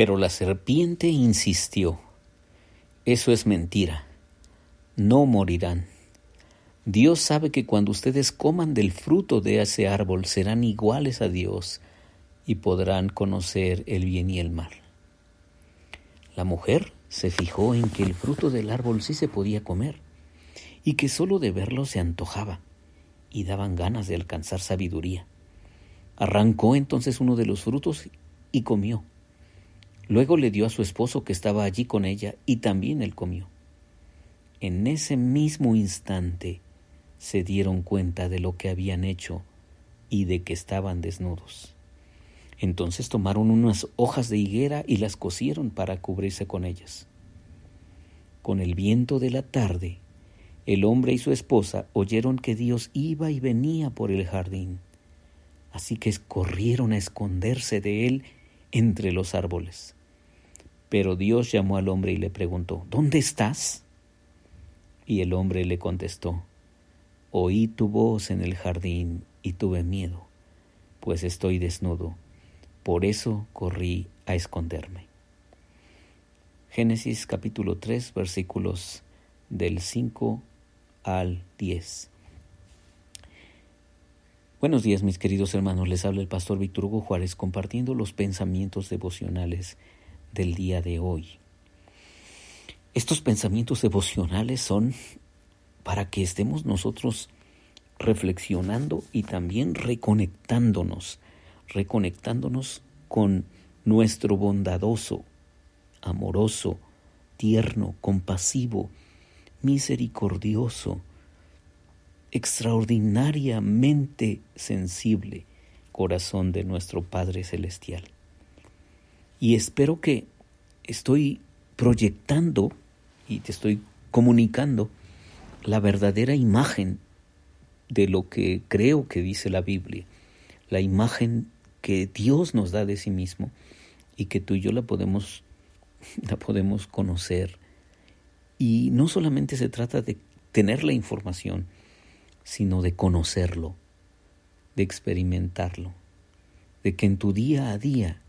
Pero la serpiente insistió, eso es mentira, no morirán. Dios sabe que cuando ustedes coman del fruto de ese árbol serán iguales a Dios y podrán conocer el bien y el mal. La mujer se fijó en que el fruto del árbol sí se podía comer y que solo de verlo se antojaba y daban ganas de alcanzar sabiduría. Arrancó entonces uno de los frutos y comió. Luego le dio a su esposo que estaba allí con ella y también él comió. En ese mismo instante se dieron cuenta de lo que habían hecho y de que estaban desnudos. Entonces tomaron unas hojas de higuera y las cosieron para cubrirse con ellas. Con el viento de la tarde, el hombre y su esposa oyeron que Dios iba y venía por el jardín, así que corrieron a esconderse de él entre los árboles. Pero Dios llamó al hombre y le preguntó, ¿Dónde estás? Y el hombre le contestó, Oí tu voz en el jardín y tuve miedo, pues estoy desnudo. Por eso corrí a esconderme. Génesis capítulo 3 versículos del 5 al 10. Buenos días mis queridos hermanos, les habla el pastor Víctor Hugo Juárez compartiendo los pensamientos devocionales del día de hoy. Estos pensamientos devocionales son para que estemos nosotros reflexionando y también reconectándonos, reconectándonos con nuestro bondadoso, amoroso, tierno, compasivo, misericordioso, extraordinariamente sensible corazón de nuestro Padre Celestial. Y espero que estoy proyectando y te estoy comunicando la verdadera imagen de lo que creo que dice la Biblia, la imagen que Dios nos da de sí mismo y que tú y yo la podemos la podemos conocer. Y no solamente se trata de tener la información, sino de conocerlo, de experimentarlo, de que en tu día a día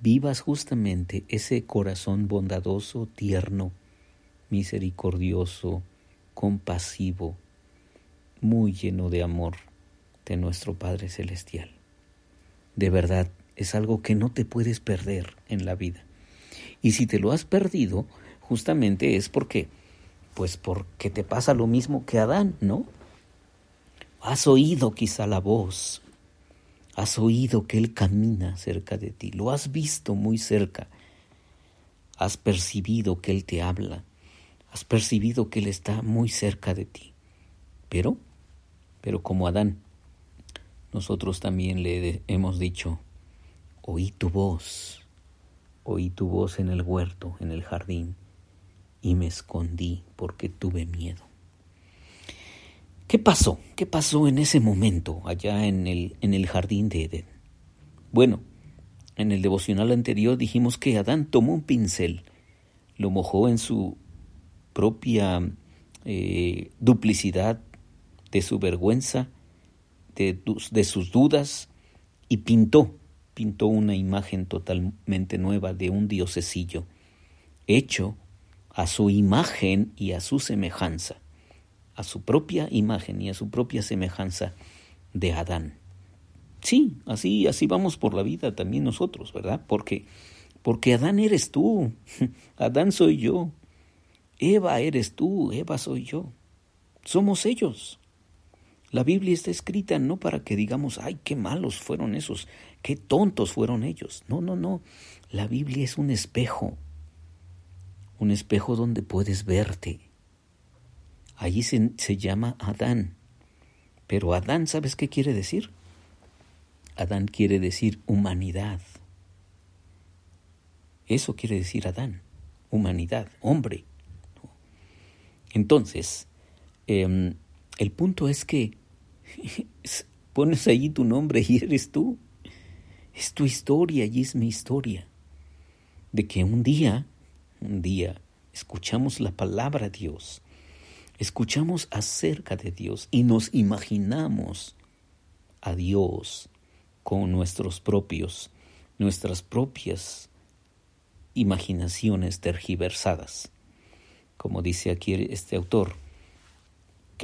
vivas justamente ese corazón bondadoso, tierno, misericordioso, compasivo, muy lleno de amor de nuestro Padre Celestial. De verdad, es algo que no te puedes perder en la vida. Y si te lo has perdido, justamente es porque, pues porque te pasa lo mismo que Adán, ¿no? Has oído quizá la voz, Has oído que Él camina cerca de ti, lo has visto muy cerca, has percibido que Él te habla, has percibido que Él está muy cerca de ti. Pero, pero como Adán, nosotros también le hemos dicho, oí tu voz, oí tu voz en el huerto, en el jardín, y me escondí porque tuve miedo. ¿Qué pasó? ¿Qué pasó en ese momento allá en el, en el jardín de Edén? Bueno, en el devocional anterior dijimos que Adán tomó un pincel, lo mojó en su propia eh, duplicidad, de su vergüenza, de, de sus dudas, y pintó, pintó una imagen totalmente nueva de un diosecillo, hecho a su imagen y a su semejanza a su propia imagen y a su propia semejanza de Adán. Sí, así, así vamos por la vida también nosotros, ¿verdad? Porque, porque Adán eres tú, Adán soy yo, Eva eres tú, Eva soy yo, somos ellos. La Biblia está escrita no para que digamos, ay, qué malos fueron esos, qué tontos fueron ellos. No, no, no. La Biblia es un espejo, un espejo donde puedes verte, Allí se, se llama Adán. Pero Adán, ¿sabes qué quiere decir? Adán quiere decir humanidad. Eso quiere decir Adán, humanidad, hombre. Entonces, em, el punto es que pones allí tu nombre y eres tú. Es tu historia y es mi historia. De que un día, un día, escuchamos la palabra de Dios escuchamos acerca de Dios y nos imaginamos a Dios con nuestros propios, nuestras propias imaginaciones tergiversadas. Como dice aquí este autor,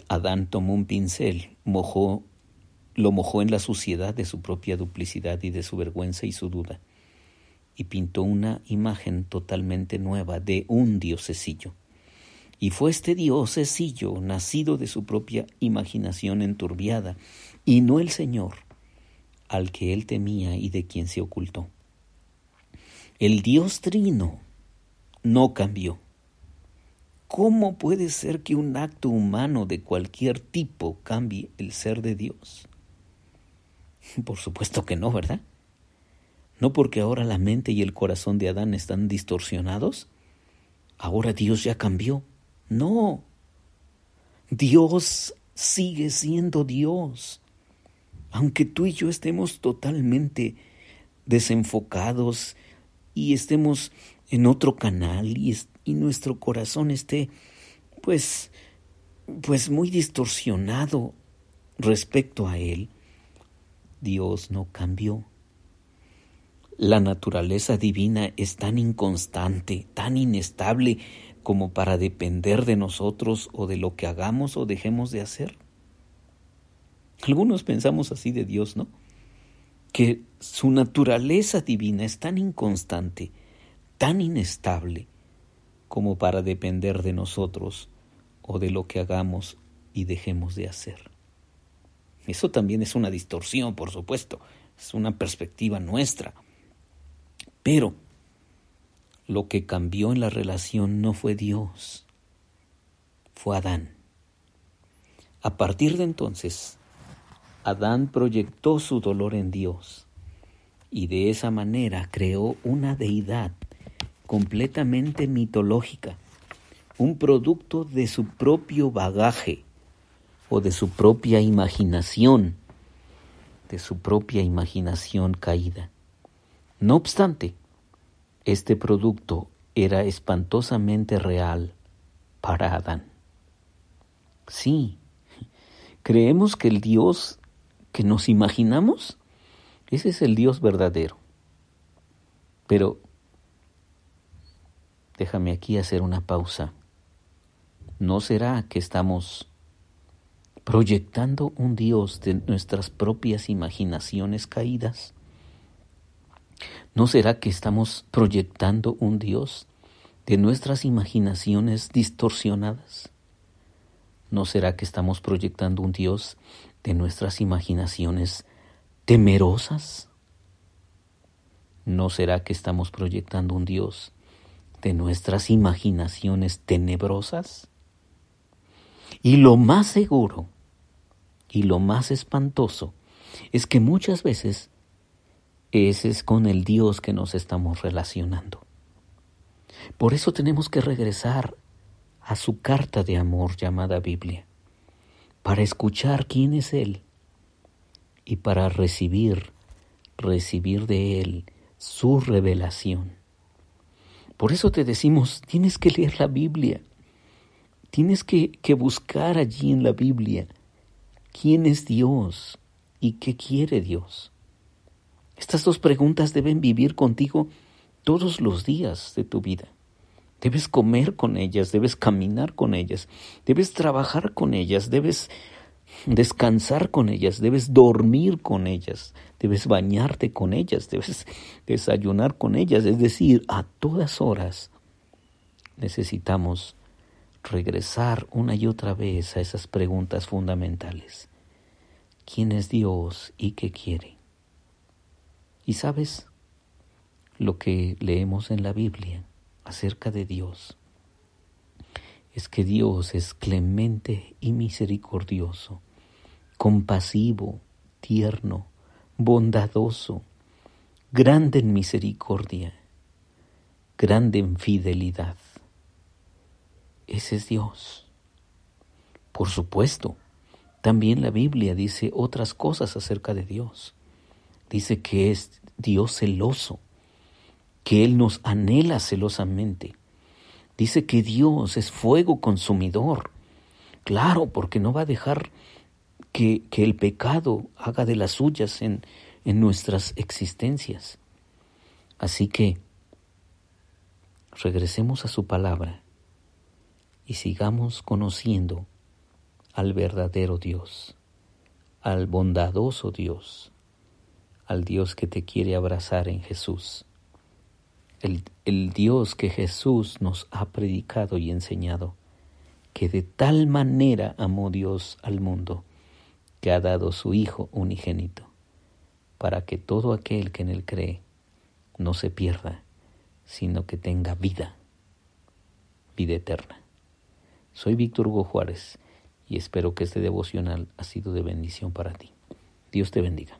Adán tomó un pincel, mojó, lo mojó en la suciedad de su propia duplicidad y de su vergüenza y su duda, y pintó una imagen totalmente nueva de un diosesillo. Y fue este diosesillo, nacido de su propia imaginación enturbiada, y no el Señor, al que él temía y de quien se ocultó. El Dios Trino no cambió. ¿Cómo puede ser que un acto humano de cualquier tipo cambie el ser de Dios? Por supuesto que no, ¿verdad? No porque ahora la mente y el corazón de Adán están distorsionados. Ahora Dios ya cambió. No. Dios sigue siendo Dios. Aunque tú y yo estemos totalmente desenfocados y estemos en otro canal y, y nuestro corazón esté pues pues muy distorsionado respecto a él, Dios no cambió. La naturaleza divina es tan inconstante, tan inestable como para depender de nosotros o de lo que hagamos o dejemos de hacer. Algunos pensamos así de Dios, ¿no? Que su naturaleza divina es tan inconstante, tan inestable, como para depender de nosotros o de lo que hagamos y dejemos de hacer. Eso también es una distorsión, por supuesto, es una perspectiva nuestra. Pero lo que cambió en la relación no fue Dios, fue Adán. A partir de entonces, Adán proyectó su dolor en Dios y de esa manera creó una deidad completamente mitológica, un producto de su propio bagaje o de su propia imaginación, de su propia imaginación caída. No obstante, este producto era espantosamente real para Adán. Sí, creemos que el Dios que nos imaginamos, ese es el Dios verdadero. Pero déjame aquí hacer una pausa. ¿No será que estamos proyectando un Dios de nuestras propias imaginaciones caídas? ¿No será que estamos proyectando un Dios de nuestras imaginaciones distorsionadas? ¿No será que estamos proyectando un Dios de nuestras imaginaciones temerosas? ¿No será que estamos proyectando un Dios de nuestras imaginaciones tenebrosas? Y lo más seguro y lo más espantoso es que muchas veces ese es con el Dios que nos estamos relacionando. Por eso tenemos que regresar a su carta de amor llamada Biblia, para escuchar quién es Él y para recibir, recibir de Él su revelación. Por eso te decimos, tienes que leer la Biblia, tienes que, que buscar allí en la Biblia quién es Dios y qué quiere Dios. Estas dos preguntas deben vivir contigo todos los días de tu vida. Debes comer con ellas, debes caminar con ellas, debes trabajar con ellas, debes descansar con ellas, debes dormir con ellas, debes bañarte con ellas, debes desayunar con ellas. Es decir, a todas horas necesitamos regresar una y otra vez a esas preguntas fundamentales. ¿Quién es Dios y qué quiere? Y sabes lo que leemos en la Biblia acerca de Dios es que Dios es clemente y misericordioso, compasivo, tierno, bondadoso, grande en misericordia, grande en fidelidad. Ese es Dios. Por supuesto, también la Biblia dice otras cosas acerca de Dios dice que es Dios celoso, que Él nos anhela celosamente. Dice que Dios es fuego consumidor. Claro, porque no va a dejar que, que el pecado haga de las suyas en, en nuestras existencias. Así que regresemos a su palabra y sigamos conociendo al verdadero Dios, al bondadoso Dios, al Dios que te quiere abrazar en Jesús, el, el, Dios que Jesús nos ha predicado y enseñado, que de tal manera amó Dios al mundo, que ha dado su Hijo unigénito, para que todo aquel que en él cree no se pierda, sino que tenga vida, vida eterna. Soy Víctor Hugo Juárez y espero que este devocional ha sido de bendición para ti. Dios te bendiga.